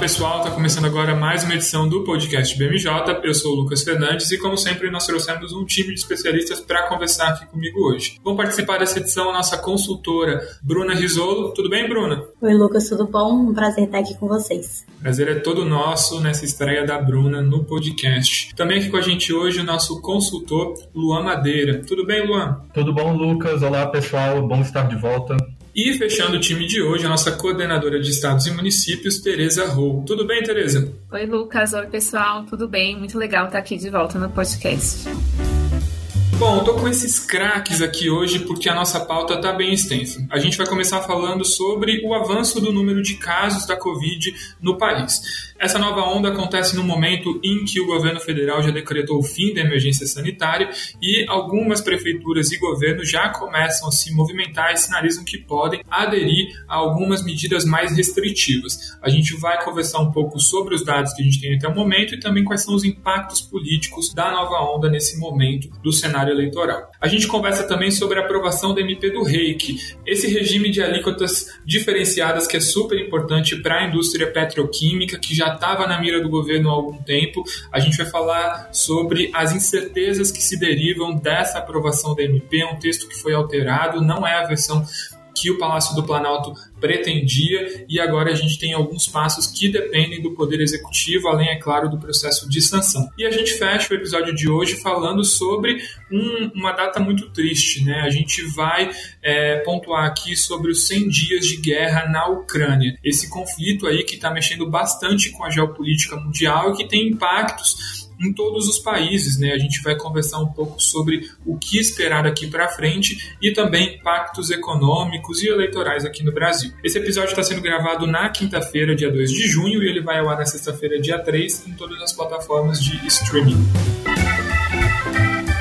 Pessoal, está começando agora mais uma edição do podcast BMJ. Eu sou o Lucas Fernandes e, como sempre, nós trouxemos um time de especialistas para conversar aqui comigo hoje. Vão participar dessa edição a nossa consultora Bruna Risolo. Tudo bem, Bruna? Oi, Lucas, tudo bom? Um prazer estar aqui com vocês. Prazer é todo nosso nessa estreia da Bruna no podcast. Também aqui com a gente hoje o nosso consultor Luan Madeira. Tudo bem, Luan? Tudo bom, Lucas? Olá, pessoal. Bom estar de volta. E fechando o time de hoje, a nossa coordenadora de estados e municípios, Tereza Rou. Tudo bem, Tereza? Oi, Lucas. Oi, pessoal. Tudo bem? Muito legal estar aqui de volta no podcast. Bom, eu tô com esses craques aqui hoje porque a nossa pauta tá bem extensa. A gente vai começar falando sobre o avanço do número de casos da Covid no país. Essa nova onda acontece no momento em que o governo federal já decretou o fim da emergência sanitária e algumas prefeituras e governos já começam a se movimentar e sinalizam que podem aderir a algumas medidas mais restritivas. A gente vai conversar um pouco sobre os dados que a gente tem até o momento e também quais são os impactos políticos da nova onda nesse momento do cenário eleitoral. A gente conversa também sobre a aprovação do MP do REIC, esse regime de alíquotas diferenciadas que é super importante para a indústria petroquímica, que já estava na mira do governo há algum tempo. A gente vai falar sobre as incertezas que se derivam dessa aprovação da MP, um texto que foi alterado, não é a versão que o Palácio do Planalto pretendia e agora a gente tem alguns passos que dependem do Poder Executivo, além, é claro, do processo de sanção. E a gente fecha o episódio de hoje falando sobre um, uma data muito triste, né? A gente vai é, pontuar aqui sobre os 100 dias de guerra na Ucrânia. Esse conflito aí que está mexendo bastante com a geopolítica mundial e que tem impactos em todos os países. Né? A gente vai conversar um pouco sobre o que esperar daqui para frente e também impactos econômicos e eleitorais aqui no Brasil. Esse episódio está sendo gravado na quinta-feira, dia 2 de junho, e ele vai ao ar na sexta-feira, dia 3, em todas as plataformas de streaming.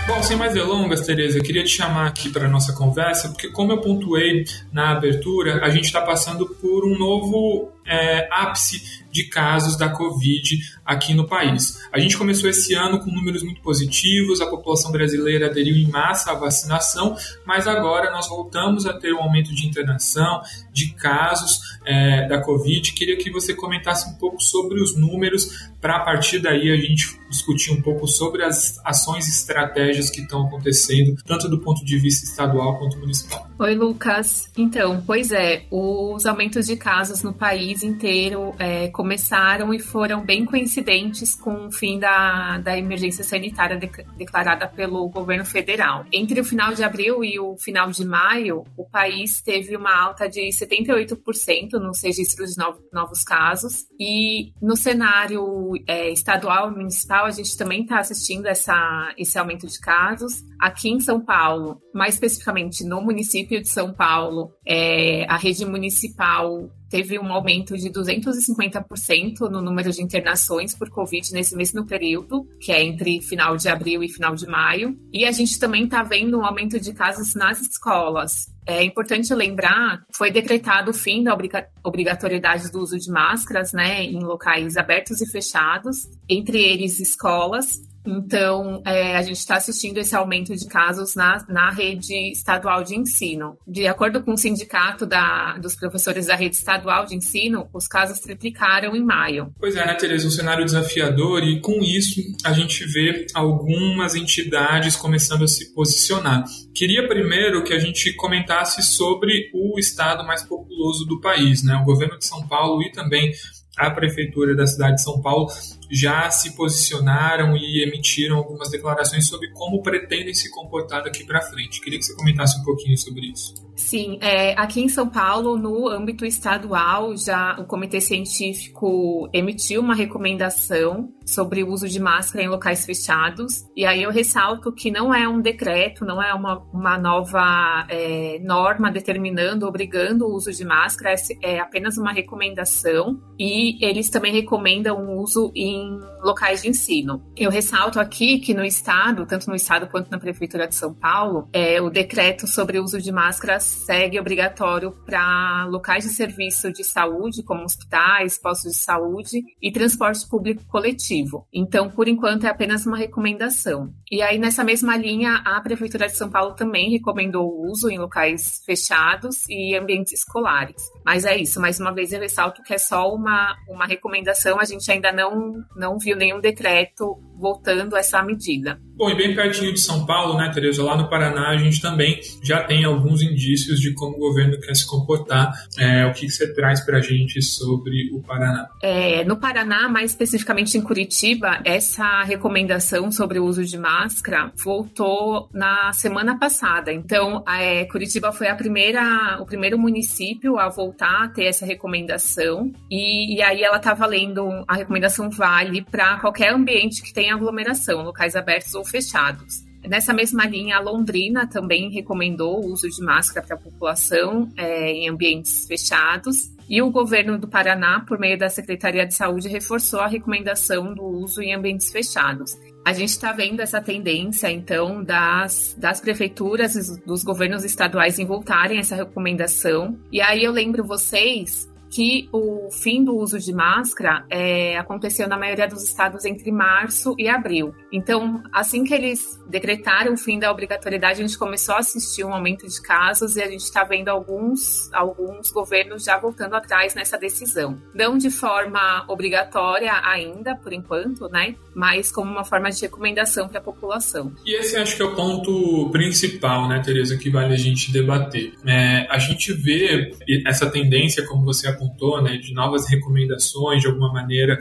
Bom, sem mais delongas, Tereza, eu queria te chamar aqui para a nossa conversa, porque como eu pontuei na abertura, a gente está passando por um novo é, ápice de casos da Covid aqui no país. A gente começou esse ano com números muito positivos, a população brasileira aderiu em massa à vacinação, mas agora nós voltamos a ter um aumento de internação, de casos é, da Covid. Queria que você comentasse um pouco sobre os números, para a partir daí a gente discutir um pouco sobre as ações e estratégias que estão acontecendo, tanto do ponto de vista estadual quanto municipal. Oi, Lucas. Então, pois é, os aumentos de casos no país inteiro é, começaram e foram bem coincidentes com o fim da, da emergência sanitária de, declarada pelo governo federal. Entre o final de abril e o final de maio, o país teve uma alta de 78% nos registros de novos, novos casos, e no cenário é, estadual e municipal, a gente também está assistindo essa, esse aumento de casos. Aqui em São Paulo, mais especificamente no município de São Paulo, é, a rede municipal teve um aumento de 250% no número de internações por Covid nesse mesmo período, que é entre final de abril e final de maio. E a gente também está vendo um aumento de casos nas escolas. É importante lembrar, foi decretado o fim da obrigatoriedade do uso de máscaras, né, em locais abertos e fechados, entre eles escolas, então, é, a gente está assistindo esse aumento de casos na, na rede estadual de ensino. De acordo com o sindicato da, dos professores da rede estadual de ensino, os casos triplicaram em maio. Pois é, né, Tereza? Um cenário desafiador e, com isso, a gente vê algumas entidades começando a se posicionar. Queria primeiro que a gente comentasse sobre o estado mais populoso do país, né? O governo de São Paulo e também a prefeitura da cidade de São Paulo já se posicionaram e emitiram algumas declarações sobre como pretendem se comportar daqui para frente. Queria que você comentasse um pouquinho sobre isso. Sim, é, aqui em São Paulo, no âmbito estadual, já o Comitê Científico emitiu uma recomendação sobre o uso de máscara em locais fechados. E aí eu ressalto que não é um decreto, não é uma, uma nova é, norma determinando, obrigando o uso de máscara, é, é apenas uma recomendação. E eles também recomendam o uso em em locais de ensino. Eu ressalto aqui que no estado, tanto no estado quanto na prefeitura de São Paulo, é, o decreto sobre o uso de máscaras segue obrigatório para locais de serviço de saúde, como hospitais, postos de saúde e transporte público coletivo. Então, por enquanto, é apenas uma recomendação. E aí, nessa mesma linha, a prefeitura de São Paulo também recomendou o uso em locais fechados e ambientes escolares. Mas é isso, mais uma vez eu ressalto que é só uma, uma recomendação, a gente ainda não, não viu nenhum decreto voltando essa medida. Bom, e bem pertinho de São Paulo, né, Tereza? Lá no Paraná a gente também já tem alguns indícios de como o governo quer se comportar. É, o que você traz para a gente sobre o Paraná? É, no Paraná, mais especificamente em Curitiba, essa recomendação sobre o uso de máscara voltou na semana passada. Então, é, Curitiba foi a primeira, o primeiro município a voltar ter essa recomendação. E, e aí ela está valendo, a recomendação vale para qualquer ambiente que tenha aglomeração, locais abertos ou fechados. Nessa mesma linha, a Londrina também recomendou o uso de máscara para a população é, em ambientes fechados. E o governo do Paraná, por meio da Secretaria de Saúde, reforçou a recomendação do uso em ambientes fechados. A gente está vendo essa tendência, então, das, das prefeituras dos governos estaduais em voltarem a essa recomendação. E aí eu lembro vocês que o fim do uso de máscara é, aconteceu na maioria dos estados entre março e abril. Então, assim que eles decretaram o fim da obrigatoriedade, a gente começou a assistir um aumento de casos e a gente está vendo alguns, alguns governos já voltando atrás nessa decisão. Não de forma obrigatória ainda, por enquanto, né? Mas como uma forma de recomendação para a população. E esse acho que é o ponto principal, né, Tereza, que vale a gente debater. É, a gente vê essa tendência, como você apontou, né, de novas recomendações, de alguma maneira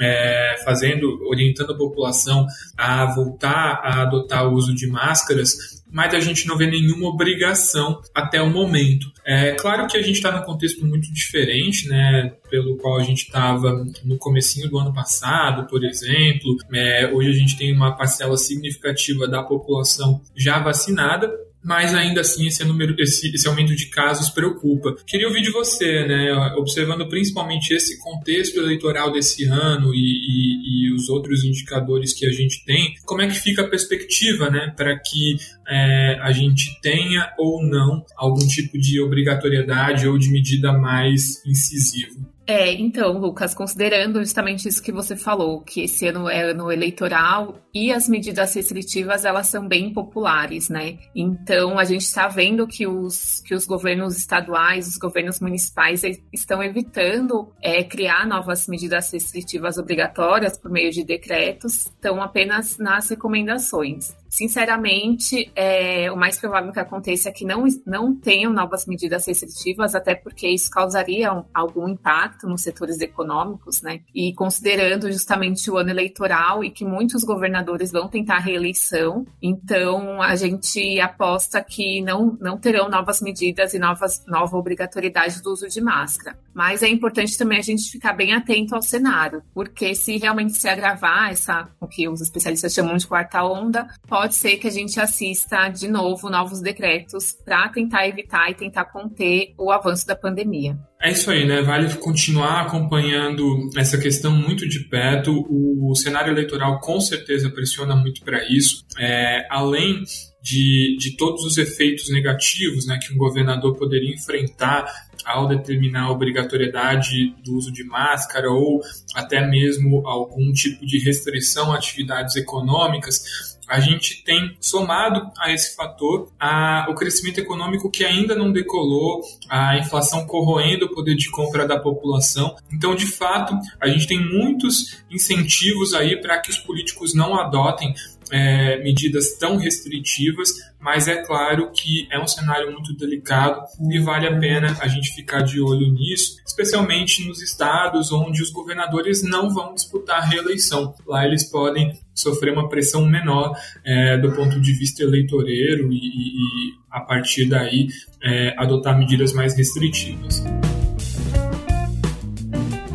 é, fazendo, orientando a população a voltar a adotar o uso de máscaras, mas a gente não vê nenhuma obrigação até o momento. É claro que a gente está num contexto muito diferente, né, pelo qual a gente estava no comecinho do ano passado, por exemplo. É, hoje a gente tem uma parcela significativa da população já vacinada, mas ainda assim esse, número, esse, esse aumento de casos preocupa. Queria ouvir de você, né, observando principalmente esse contexto eleitoral desse ano e, e, e os outros indicadores que a gente tem, como é que fica a perspectiva né, para que é, a gente tenha ou não algum tipo de obrigatoriedade ou de medida mais incisiva? É, então, Lucas, considerando justamente isso que você falou, que esse ano é ano eleitoral e as medidas restritivas elas são bem populares, né? Então a gente está vendo que os, que os governos estaduais, os governos municipais estão evitando é, criar novas medidas restritivas obrigatórias por meio de decretos, estão apenas nas recomendações. Sinceramente, é, o mais provável que aconteça é que não, não tenham novas medidas restritivas, até porque isso causaria um, algum impacto nos setores econômicos, né? E considerando justamente o ano eleitoral e que muitos governadores vão tentar reeleição, então a gente aposta que não, não terão novas medidas e novas, nova obrigatoriedade do uso de máscara. Mas é importante também a gente ficar bem atento ao cenário, porque se realmente se agravar essa, o que os especialistas chamam de quarta onda, pode ser que a gente assista de novo novos decretos para tentar evitar e tentar conter o avanço da pandemia. É isso aí, né? Vale continuar acompanhando essa questão muito de perto. O cenário eleitoral com certeza pressiona muito para isso. É, além de, de todos os efeitos negativos né, que um governador poderia enfrentar ao determinar a obrigatoriedade do uso de máscara ou até mesmo algum tipo de restrição a atividades econômicas, a gente tem somado a esse fator a, o crescimento econômico que ainda não decolou, a inflação corroendo o poder de compra da população. Então, de fato, a gente tem muitos incentivos aí para que os políticos não adotem é, medidas tão restritivas, mas é claro que é um cenário muito delicado e vale a pena a gente ficar de olho nisso, especialmente nos estados onde os governadores não vão disputar a reeleição. Lá eles podem sofrer uma pressão menor é, do ponto de vista eleitoreiro e, e a partir daí é, adotar medidas mais restritivas.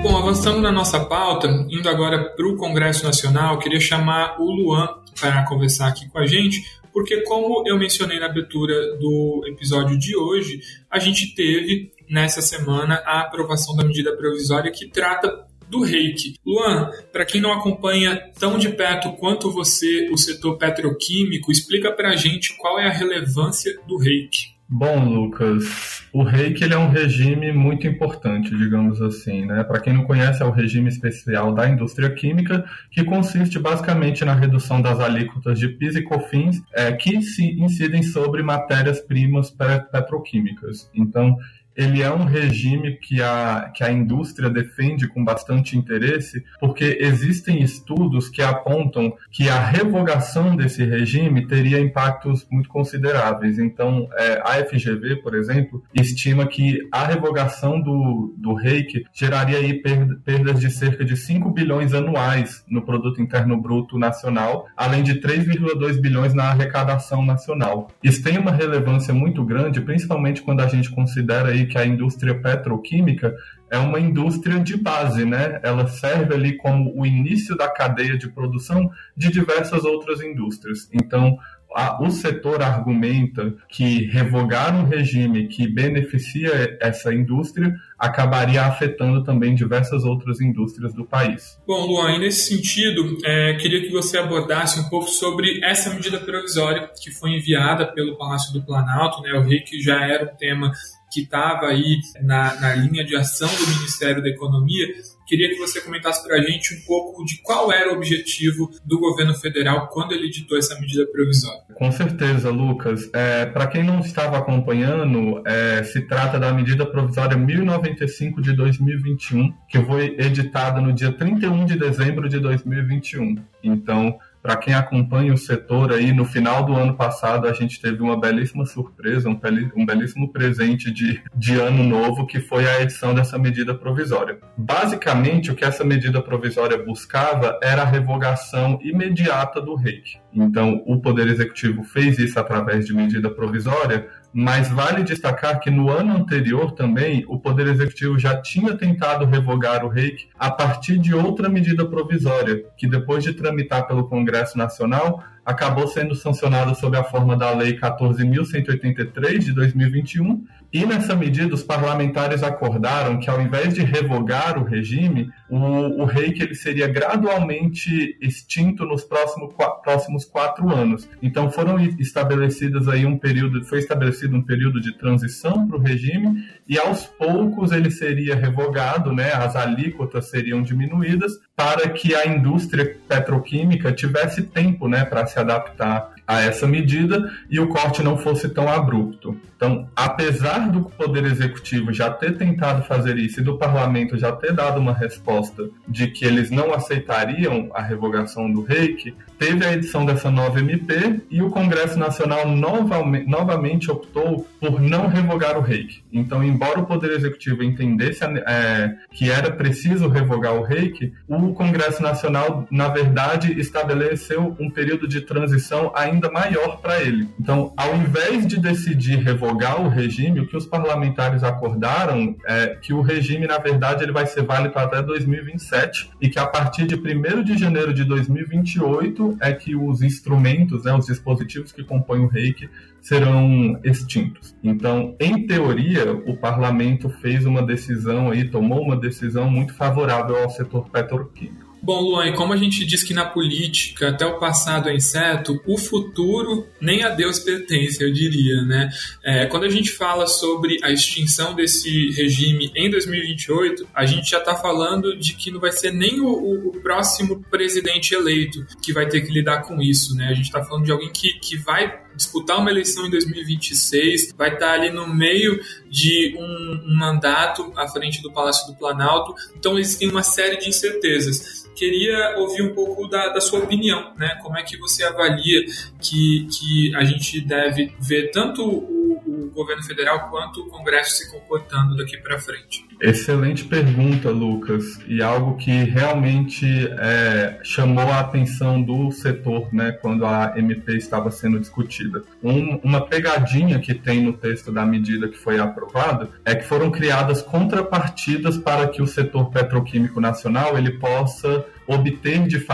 Bom, avançando na nossa pauta, indo agora para o Congresso Nacional, queria chamar o Luan para conversar aqui com a gente, porque, como eu mencionei na abertura do episódio de hoje, a gente teve nessa semana a aprovação da medida provisória que trata do reiki. Luan, para quem não acompanha tão de perto quanto você o setor petroquímico, explica para a gente qual é a relevância do reiki. Bom, Lucas, o reiki ele é um regime muito importante, digamos assim, né? Para quem não conhece, é o regime especial da indústria química, que consiste basicamente na redução das alíquotas de PIS e COFINS é, que se incidem sobre matérias-primas petroquímicas. Então, ele é um regime que a, que a indústria defende com bastante interesse, porque existem estudos que apontam que a revogação desse regime teria impactos muito consideráveis. Então, é, a FGV, por exemplo, estima que a revogação do, do reiki geraria aí perdas de cerca de 5 bilhões anuais no produto interno bruto nacional, além de 3,2 bilhões na arrecadação nacional. Isso tem uma relevância muito grande, principalmente quando a gente considera aí que a indústria petroquímica é uma indústria de base, né? Ela serve ali como o início da cadeia de produção de diversas outras indústrias. Então, o setor argumenta que revogar um regime que beneficia essa indústria acabaria afetando também diversas outras indústrias do país. Bom, Luan, nesse sentido, é, queria que você abordasse um pouco sobre essa medida provisória que foi enviada pelo Palácio do Planalto, né? O REIC já era um tema que estava aí na, na linha de ação do Ministério da Economia. Queria que você comentasse para a gente um pouco de qual era o objetivo do governo federal quando ele editou essa medida provisória. Com certeza, Lucas. É, para quem não estava acompanhando, é, se trata da medida provisória 1095 de 2021, que foi editada no dia 31 de dezembro de 2021. Então, para quem acompanha o setor aí, no final do ano passado a gente teve uma belíssima surpresa, um, um belíssimo presente de, de ano novo, que foi a edição dessa medida provisória. Basicamente, o que essa medida provisória buscava era a revogação imediata do REIC. Então, o Poder Executivo fez isso através de medida provisória, mas vale destacar que no ano anterior também o Poder Executivo já tinha tentado revogar o REIC a partir de outra medida provisória, que depois de tramitar pelo Congresso Nacional, acabou sendo sancionada sob a forma da Lei 14.183 de 2021 e nessa medida, os parlamentares acordaram que, ao invés de revogar o regime, o, o reiki ele seria gradualmente extinto nos próximos, próximos quatro anos. Então, foram estabelecidas aí um período, foi estabelecido um período de transição para o regime e, aos poucos, ele seria revogado, né? As alíquotas seriam diminuídas para que a indústria petroquímica tivesse tempo, né, para se adaptar a essa medida e o corte não fosse tão abrupto. Então, apesar do Poder Executivo já ter tentado fazer isso e do Parlamento já ter dado uma resposta de que eles não aceitariam a revogação do reiki, teve a edição dessa nova MP e o Congresso Nacional novamente, novamente optou por não revogar o reiki. Então, embora o Poder Executivo entendesse é, que era preciso revogar o reiki, o Congresso Nacional, na verdade, estabeleceu um período de transição ainda maior para ele. Então, ao invés de decidir revogar o regime, o que os parlamentares acordaram é que o regime, na verdade, ele vai ser válido até 2027 e que a partir de 1 de janeiro de 2028 é que os instrumentos, né, os dispositivos que compõem o reiki serão extintos. Então, em teoria, o parlamento fez uma decisão aí, tomou uma decisão muito favorável ao setor petroquímico. Bom, Luan, como a gente diz que na política até o passado é incerto, o futuro nem a Deus pertence, eu diria, né? É, quando a gente fala sobre a extinção desse regime em 2028, a gente já está falando de que não vai ser nem o, o, o, próximo presidente eleito que vai ter que lidar com isso, né? A gente está falando de alguém que, que vai disputar uma eleição em 2026, vai estar ali no meio de um, um mandato à frente do Palácio do Planalto. Então existem uma série de incertezas. Queria ouvir um pouco da, da sua opinião, né? Como é que você avalia que, que a gente deve ver tanto o, governo federal quanto o Congresso se comportando daqui para frente? Excelente pergunta, Lucas, e algo que realmente é, chamou a atenção do setor, né, quando a MP estava sendo discutida. Um, uma pegadinha que tem no texto da medida que foi aprovada é que foram criadas contrapartidas para que o setor petroquímico nacional ele possa obter de,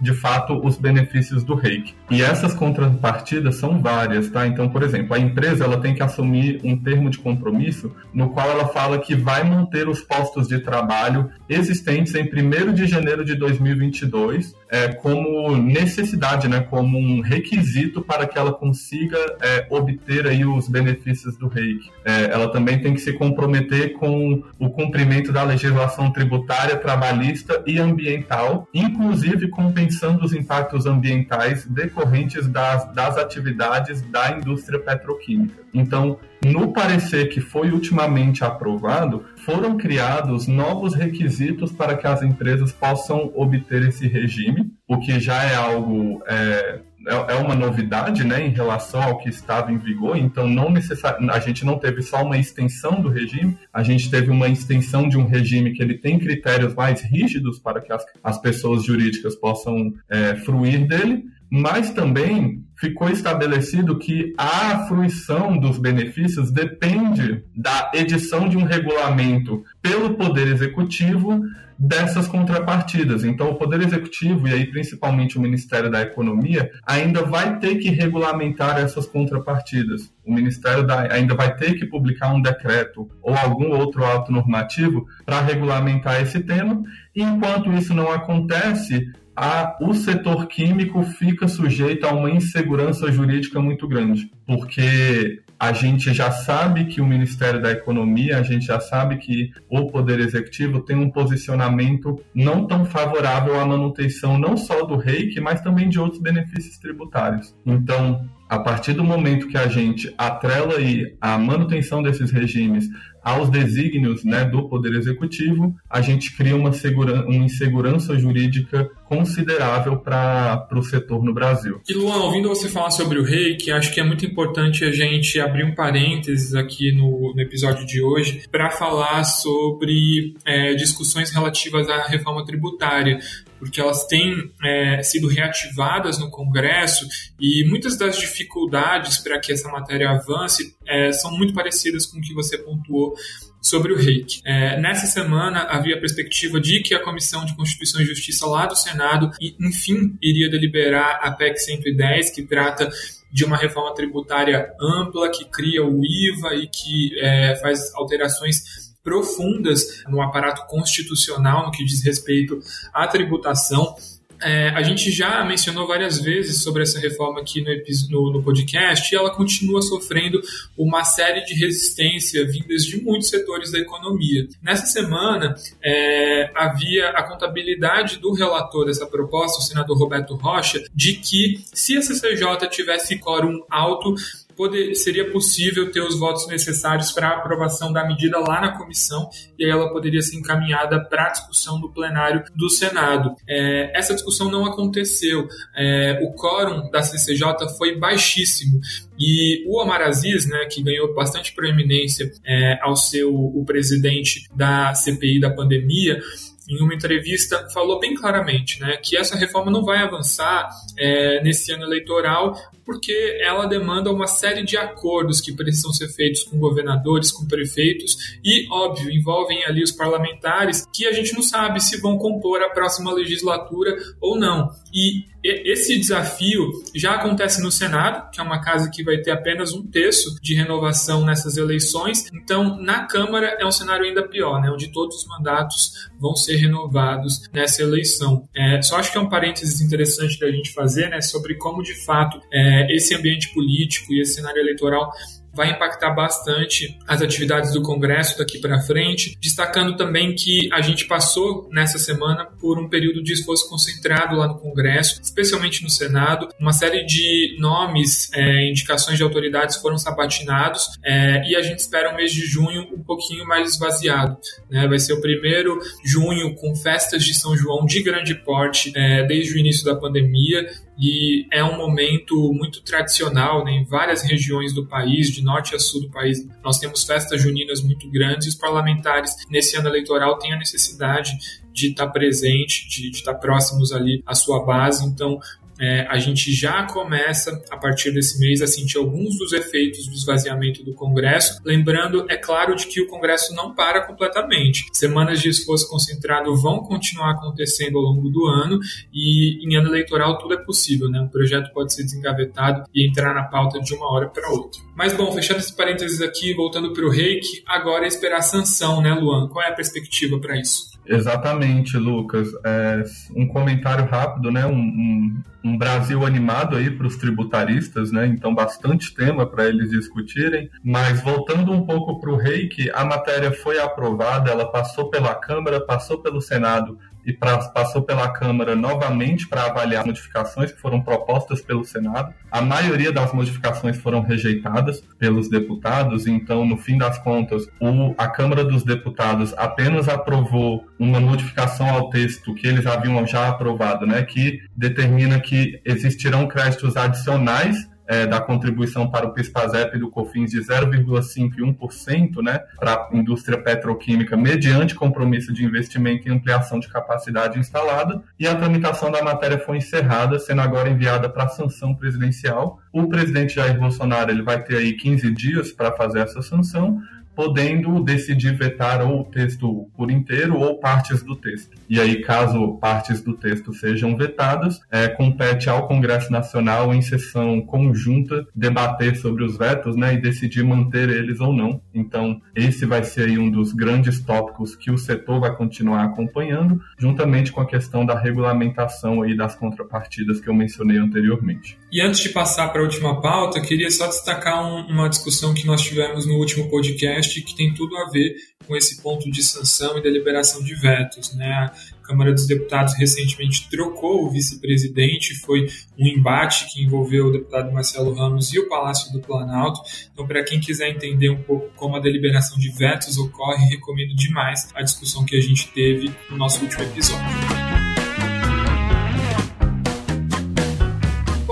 de fato os benefícios do reiki. E essas contrapartidas são várias, tá? Então, por exemplo, a empresa ela tem que assumir um termo de compromisso no qual ela fala que vai manter os postos de trabalho existentes em 1 de janeiro de 2022 é, como necessidade, né, como um requisito para que ela consiga é, obter aí os benefícios do reiki. É, ela também tem que se comprometer com o cumprimento da legislação tributária, trabalhista e ambiental, inclusive compensando os impactos ambientais decorrentes das, das atividades da indústria petroquímica. Então, no parecer que foi ultimamente aprovado, foram criados novos requisitos para que as empresas possam obter esse regime, o que já é algo é, é, é uma novidade né, em relação ao que estava em vigor, então não necessari... a gente não teve só uma extensão do regime, a gente teve uma extensão de um regime que ele tem critérios mais rígidos para que as, as pessoas jurídicas possam é, fruir dele, mas também ficou estabelecido que a fruição dos benefícios depende da edição de um regulamento pelo Poder Executivo dessas contrapartidas. Então, o Poder Executivo, e aí principalmente o Ministério da Economia, ainda vai ter que regulamentar essas contrapartidas. O Ministério da, ainda vai ter que publicar um decreto ou algum outro ato normativo para regulamentar esse tema. Enquanto isso não acontece, a, o setor químico fica sujeito a uma insegurança jurídica muito grande, porque a gente já sabe que o Ministério da Economia, a gente já sabe que o Poder Executivo tem um posicionamento não tão favorável à manutenção não só do reiki, mas também de outros benefícios tributários. Então, a partir do momento que a gente atrela aí a manutenção desses regimes aos desígnios né, do Poder Executivo, a gente cria uma, segura, uma insegurança jurídica considerável para o setor no Brasil. E Luan, ouvindo você falar sobre o reiki, acho que é muito importante a gente abrir um parênteses aqui no, no episódio de hoje para falar sobre é, discussões relativas à reforma tributária porque elas têm é, sido reativadas no Congresso e muitas das dificuldades para que essa matéria avance é, são muito parecidas com o que você pontuou sobre o reiki. É, nessa semana havia a perspectiva de que a Comissão de Constituição e Justiça lá do Senado, enfim, iria deliberar a PEC 110, que trata de uma reforma tributária ampla, que cria o IVA e que é, faz alterações profundas no aparato constitucional no que diz respeito à tributação. É, a gente já mencionou várias vezes sobre essa reforma aqui no, no, no, podcast e ela continua sofrendo uma série de resistência vindas de muitos setores da economia. Nessa semana, é, havia a contabilidade do relator dessa proposta, o senador Roberto Rocha, de que se a CCJ tivesse quórum alto, poder, seria possível ter os votos necessários para a aprovação da medida lá na comissão e aí ela poderia ser encaminhada para a discussão do plenário do Senado. É, essa discussão não aconteceu. É, o quórum da CCJ foi baixíssimo. E o Omar Aziz, né, que ganhou bastante proeminência é, ao ser o, o presidente da CPI da pandemia, em uma entrevista, falou bem claramente né, que essa reforma não vai avançar é, nesse ano eleitoral porque ela demanda uma série de acordos que precisam ser feitos com governadores, com prefeitos e, óbvio, envolvem ali os parlamentares que a gente não sabe se vão compor a próxima legislatura ou não. E esse desafio já acontece no Senado, que é uma casa que vai ter apenas um terço de renovação nessas eleições. Então, na Câmara é um cenário ainda pior, né, onde todos os mandatos vão ser renovados nessa eleição. É, só acho que é um parênteses interessante da gente fazer né, sobre como, de fato, é, esse ambiente político e esse cenário eleitoral vai impactar bastante as atividades do Congresso daqui para frente, destacando também que a gente passou nessa semana por um período de esforço concentrado lá no Congresso, especialmente no Senado. Uma série de nomes, é, indicações de autoridades foram sabatinados é, e a gente espera um mês de junho um pouquinho mais esvaziado. Né? Vai ser o primeiro junho com festas de São João de grande porte é, desde o início da pandemia e é um momento muito tradicional né, em várias regiões do país, de norte a sul do país. Nós temos festas juninas muito grandes e os parlamentares, nesse ano eleitoral, têm a necessidade de estar presente, de, de estar próximos ali à sua base. Então, é, a gente já começa, a partir desse mês, a sentir alguns dos efeitos do esvaziamento do Congresso. Lembrando, é claro, de que o Congresso não para completamente. Semanas de esforço concentrado vão continuar acontecendo ao longo do ano e em ano eleitoral tudo é possível, né? Um projeto pode ser desengavetado e entrar na pauta de uma hora para outra. Mas bom, fechando esse parênteses aqui, voltando para o reiki, agora é esperar a sanção, né, Luan? Qual é a perspectiva para isso? Exatamente, Lucas. É, um comentário rápido, né? Um, um, um Brasil animado aí para os tributaristas, né? Então, bastante tema para eles discutirem. Mas voltando um pouco para o reiki, a matéria foi aprovada, ela passou pela Câmara, passou pelo Senado e pra, passou pela Câmara novamente para avaliar as modificações que foram propostas pelo Senado. A maioria das modificações foram rejeitadas pelos deputados, então, no fim das contas, o, a Câmara dos Deputados apenas aprovou uma modificação ao texto que eles haviam já aprovado, né, que determina que existirão créditos adicionais é, da contribuição para o PIS/PASEP do COFINS de 0,5% e 1% né, para a indústria petroquímica, mediante compromisso de investimento e ampliação de capacidade instalada, e a tramitação da matéria foi encerrada, sendo agora enviada para a sanção presidencial. O presidente Jair Bolsonaro ele vai ter aí 15 dias para fazer essa sanção, podendo decidir vetar ou o texto por inteiro ou partes do texto. E aí, caso partes do texto sejam vetadas, é, compete ao Congresso Nacional, em sessão conjunta, debater sobre os vetos né, e decidir manter eles ou não. Então, esse vai ser um dos grandes tópicos que o setor vai continuar acompanhando, juntamente com a questão da regulamentação aí das contrapartidas que eu mencionei anteriormente. E antes de passar para a última pauta, queria só destacar um, uma discussão que nós tivemos no último podcast que tem tudo a ver com esse ponto de sanção e deliberação de vetos. Né? A Câmara dos Deputados recentemente trocou o vice-presidente, foi um embate que envolveu o deputado Marcelo Ramos e o Palácio do Planalto. Então, para quem quiser entender um pouco como a deliberação de vetos ocorre, recomendo demais a discussão que a gente teve no nosso último episódio.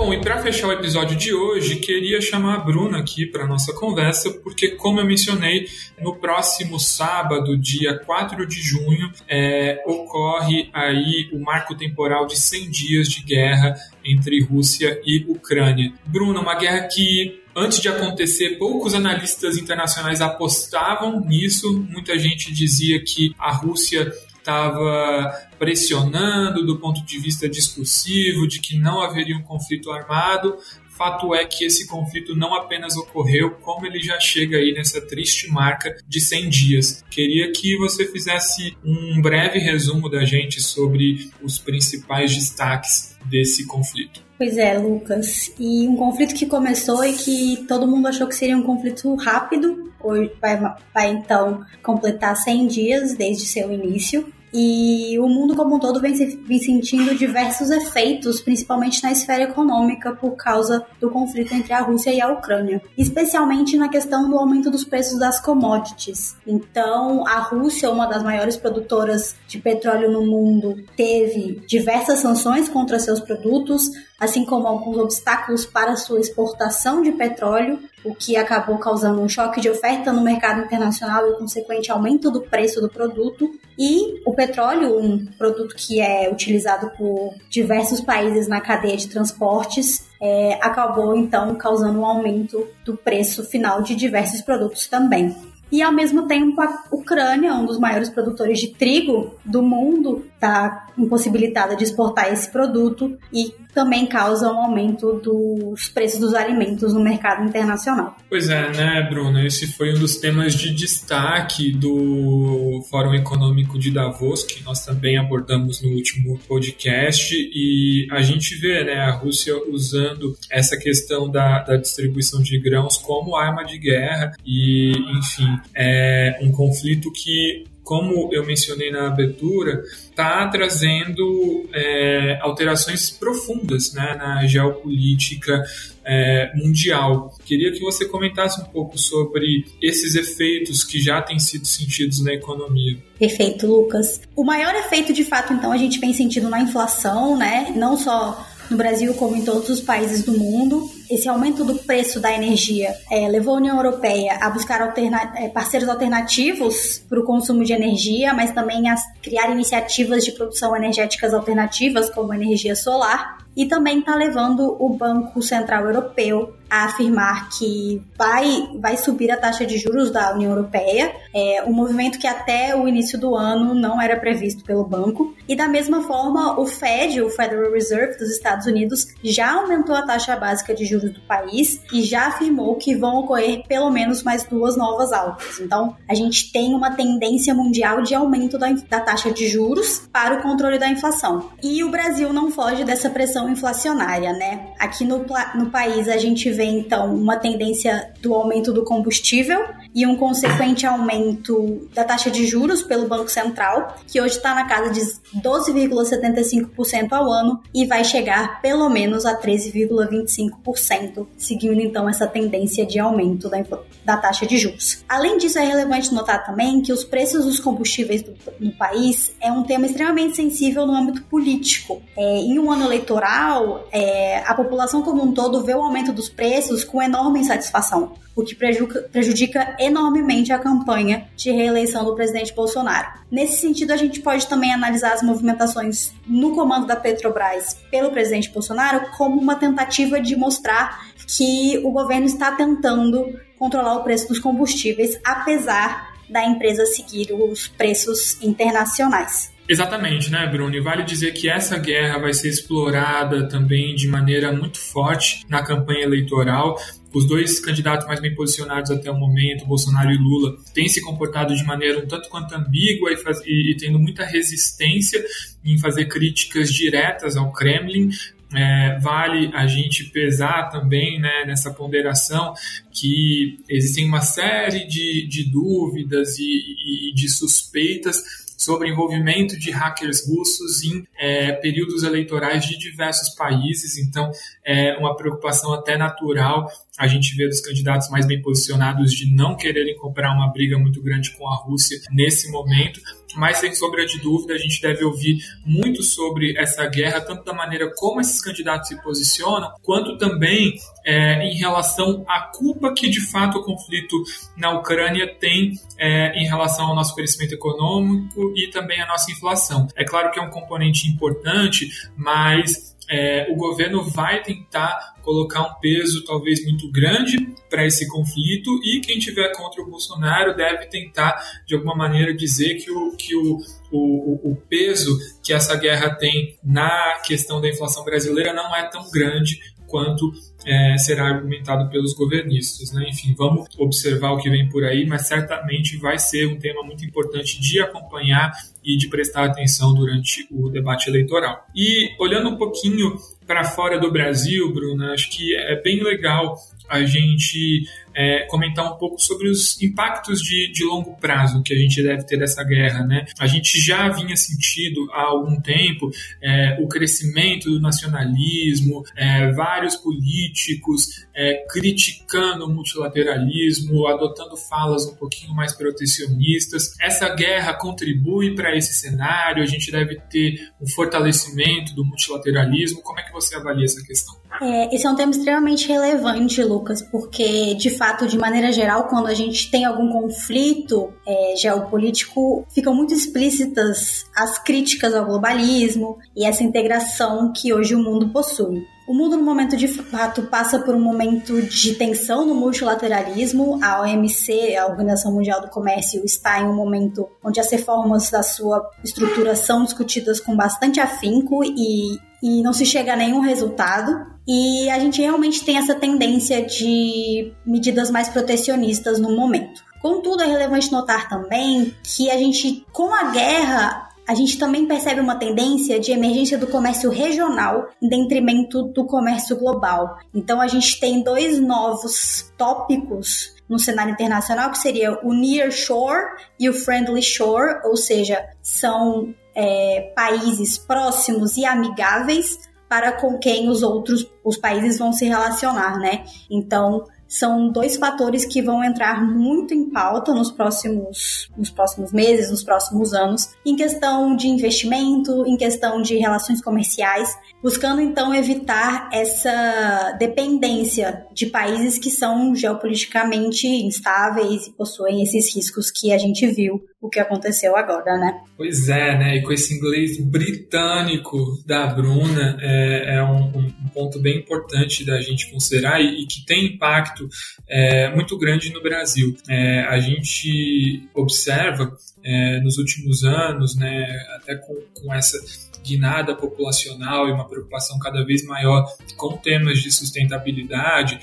Bom, e para fechar o episódio de hoje, queria chamar a Bruna aqui para nossa conversa, porque, como eu mencionei, no próximo sábado, dia 4 de junho, é, ocorre aí o marco temporal de 100 dias de guerra entre Rússia e Ucrânia. Bruna, uma guerra que Antes de acontecer, poucos analistas internacionais apostavam nisso. Muita gente dizia que a Rússia estava pressionando do ponto de vista discursivo de que não haveria um conflito armado. Fato é que esse conflito não apenas ocorreu, como ele já chega aí nessa triste marca de 100 dias. Queria que você fizesse um breve resumo da gente sobre os principais destaques desse conflito. Pois é, Lucas. E um conflito que começou e que todo mundo achou que seria um conflito rápido, hoje vai, vai então completar 100 dias desde seu início. E o mundo como um todo vem, se, vem sentindo diversos efeitos, principalmente na esfera econômica, por causa do conflito entre a Rússia e a Ucrânia, especialmente na questão do aumento dos preços das commodities. Então, a Rússia, uma das maiores produtoras de petróleo no mundo, teve diversas sanções contra seus produtos, assim como alguns obstáculos para sua exportação de petróleo, o que acabou causando um choque de oferta no mercado internacional e o consequente aumento do preço do produto. E o petróleo, um produto que é utilizado por diversos países na cadeia de transportes, é, acabou então causando um aumento do preço final de diversos produtos também. E ao mesmo tempo, a Ucrânia, um dos maiores produtores de trigo do mundo, está impossibilitada de exportar esse produto e também causa um aumento dos preços dos alimentos no mercado internacional. Pois é, né, Bruno? Esse foi um dos temas de destaque do Fórum Econômico de Davos, que nós também abordamos no último podcast. E a gente vê né, a Rússia usando essa questão da, da distribuição de grãos como arma de guerra. E, enfim, é um conflito que como eu mencionei na abertura, está trazendo é, alterações profundas né, na geopolítica é, mundial. Queria que você comentasse um pouco sobre esses efeitos que já têm sido sentidos na economia. Perfeito, Lucas. O maior efeito, de fato, então, a gente vem sentindo na inflação, né? Não só no Brasil como em todos os países do mundo. Esse aumento do preço da energia é, levou a União Europeia a buscar alterna é, parceiros alternativos para o consumo de energia, mas também a criar iniciativas de produção energéticas alternativas, como energia solar. e também está levando o Banco Central Europeu a afirmar que vai, vai subir a taxa de juros da União Europeia, é, um movimento que até o início do ano não era previsto pelo banco. E da mesma forma, o Fed, o Federal Reserve dos Estados Unidos, já aumentou a taxa básica de juros do país e já afirmou que vão ocorrer pelo menos mais duas novas altas. Então, a gente tem uma tendência mundial de aumento da, da taxa de juros para o controle da inflação. E o Brasil não foge dessa pressão inflacionária, né? Aqui no, no país a gente vê então uma tendência do aumento do combustível e um consequente aumento da taxa de juros pelo Banco Central, que hoje está na casa de 12,75% ao ano e vai chegar pelo menos a 13,25%, seguindo então essa tendência de aumento da, da taxa de juros. Além disso, é relevante notar também que os preços dos combustíveis do, no país é um tema extremamente sensível no âmbito político. É, em um ano eleitoral, é, a população como um todo vê o aumento dos preços com enorme insatisfação o que prejudica enormemente a campanha de reeleição do presidente Bolsonaro. Nesse sentido, a gente pode também analisar as movimentações no comando da Petrobras pelo presidente Bolsonaro como uma tentativa de mostrar que o governo está tentando controlar o preço dos combustíveis, apesar da empresa seguir os preços internacionais. Exatamente, né, Bruno? E vale dizer que essa guerra vai ser explorada também de maneira muito forte na campanha eleitoral. Os dois candidatos mais bem posicionados até o momento, Bolsonaro e Lula, têm se comportado de maneira um tanto quanto ambígua e, faz, e, tendo muita resistência em fazer críticas diretas ao Kremlin, é, vale a gente pesar também né, nessa ponderação que existem uma série de, de dúvidas e, e de suspeitas sobre envolvimento de hackers russos em é, períodos eleitorais de diversos países. Então, é uma preocupação até natural a gente vê dos candidatos mais bem posicionados de não quererem comprar uma briga muito grande com a Rússia nesse momento, mas sem sombra de dúvida a gente deve ouvir muito sobre essa guerra, tanto da maneira como esses candidatos se posicionam, quanto também é, em relação à culpa que de fato o conflito na Ucrânia tem é, em relação ao nosso crescimento econômico e também à nossa inflação. É claro que é um componente importante, mas é, o governo vai tentar colocar um peso talvez muito grande para esse conflito e quem tiver contra o Bolsonaro deve tentar de alguma maneira dizer que o, que o, o, o peso que essa guerra tem na questão da inflação brasileira não é tão grande quanto é, será argumentado pelos governistas. Né? Enfim, vamos observar o que vem por aí, mas certamente vai ser um tema muito importante de acompanhar e de prestar atenção durante o debate eleitoral. E olhando um pouquinho para fora do Brasil, Bruna, acho que é bem legal a gente é, comentar um pouco sobre os impactos de, de, longo prazo que a gente deve ter dessa guerra. Né? A gente já vinha sentindo há algum tempo é, o crescimento do nacionalismo, é, vários políticos é, criticando o multilateralismo, adotando falas um pouquinho mais protecionistas. Essa guerra contribui para esse cenário, a gente deve ter um fortalecimento do multilateralismo. Como é que você avalia essa questão? É, esse é um tema extremamente relevante, Lucas, porque, de fato, de maneira geral, quando a gente tem algum conflito é, geopolítico, ficam muito explícitas as críticas ao globalismo e essa integração que hoje o mundo possui. O mundo, no momento de fato, passa por um momento de tensão no multilateralismo. A OMC, a Organização Mundial do Comércio, está em um momento onde as reformas da sua estrutura são discutidas com bastante afinco e, e não se chega a nenhum resultado. E a gente realmente tem essa tendência de medidas mais protecionistas no momento. Contudo, é relevante notar também que a gente, com a guerra, a gente também percebe uma tendência de emergência do comércio regional em detrimento do comércio global. Então a gente tem dois novos tópicos no cenário internacional, que seria o Near Shore e o Friendly Shore, ou seja, são é, países próximos e amigáveis para com quem os outros os países vão se relacionar, né? Então são dois fatores que vão entrar muito em pauta nos próximos, nos próximos meses, nos próximos anos, em questão de investimento, em questão de relações comerciais, buscando então evitar essa dependência de países que são geopoliticamente instáveis e possuem esses riscos que a gente viu o que aconteceu agora, né? Pois é, né? E com esse inglês britânico da Bruna, é, é um, um, ponto bem importante da gente considerar e, e que tem impacto é, muito grande no Brasil. É, a gente observa é, nos últimos anos, né, até com, com essa guinada populacional e uma preocupação cada vez maior com temas de sustentabilidade,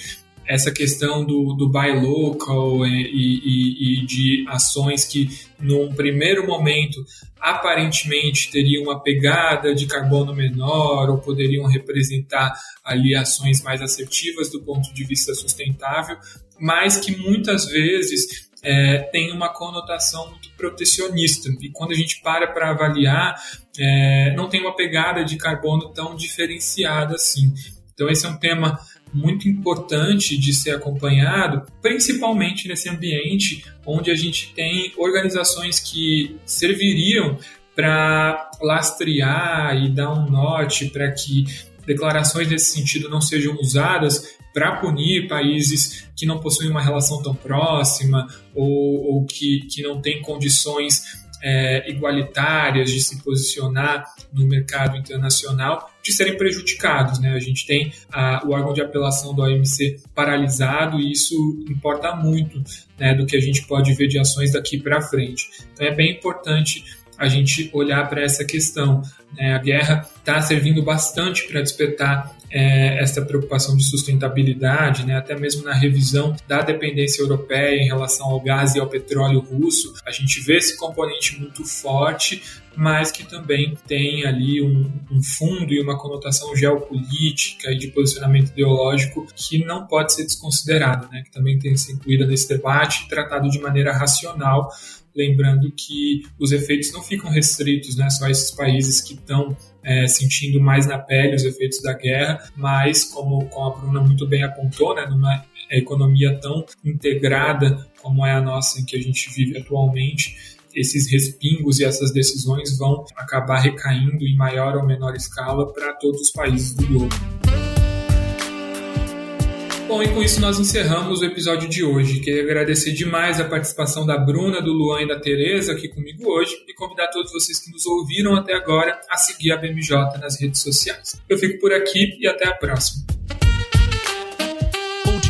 essa questão do, do buy local e, e, e, de ações que, num primeiro momento, aparentemente teriam uma pegada de carbono menor ou poderiam representar ali ações mais assertivas do ponto de vista sustentável, mas que muitas vezes é, tem uma conotação muito protecionista. E quando a gente para para avaliar, é, não tem uma pegada de carbono tão diferenciada assim. Então, esse é um tema muito importante de ser acompanhado, principalmente nesse ambiente onde a gente tem organizações que serviriam para lastrear e dar um norte para que declarações nesse sentido não sejam usadas para punir países que não possuem uma relação tão próxima ou, ou que, que não têm condições é, igualitárias de se posicionar no mercado internacional, de serem prejudicados. Né? A gente tem a, o órgão de apelação do OMC paralisado e isso importa muito né, do que a gente pode ver de ações daqui para frente. Então é bem importante a gente olhar para essa questão. Né? A guerra está servindo bastante para despertar é, essa preocupação de sustentabilidade, né? até mesmo na revisão da dependência europeia em relação ao gás e ao petróleo russo, a gente vê esse componente muito forte, mas que também tem ali um, um fundo e uma conotação geopolítica e de posicionamento ideológico que não pode ser desconsiderada, né? que também tem que ser incluída nesse debate e tratado de maneira racional, lembrando que os efeitos não ficam restritos né, só a esses países que estão é, sentindo mais na pele os efeitos da guerra, mas, como, como a Bruna muito bem apontou, né, numa economia tão integrada como é a nossa em que a gente vive atualmente, esses respingos e essas decisões vão acabar recaindo em maior ou menor escala para todos os países do globo. Bom, e com isso nós encerramos o episódio de hoje. Queria agradecer demais a participação da Bruna, do Luan e da Tereza aqui comigo hoje e convidar todos vocês que nos ouviram até agora a seguir a BMJ nas redes sociais. Eu fico por aqui e até a próxima.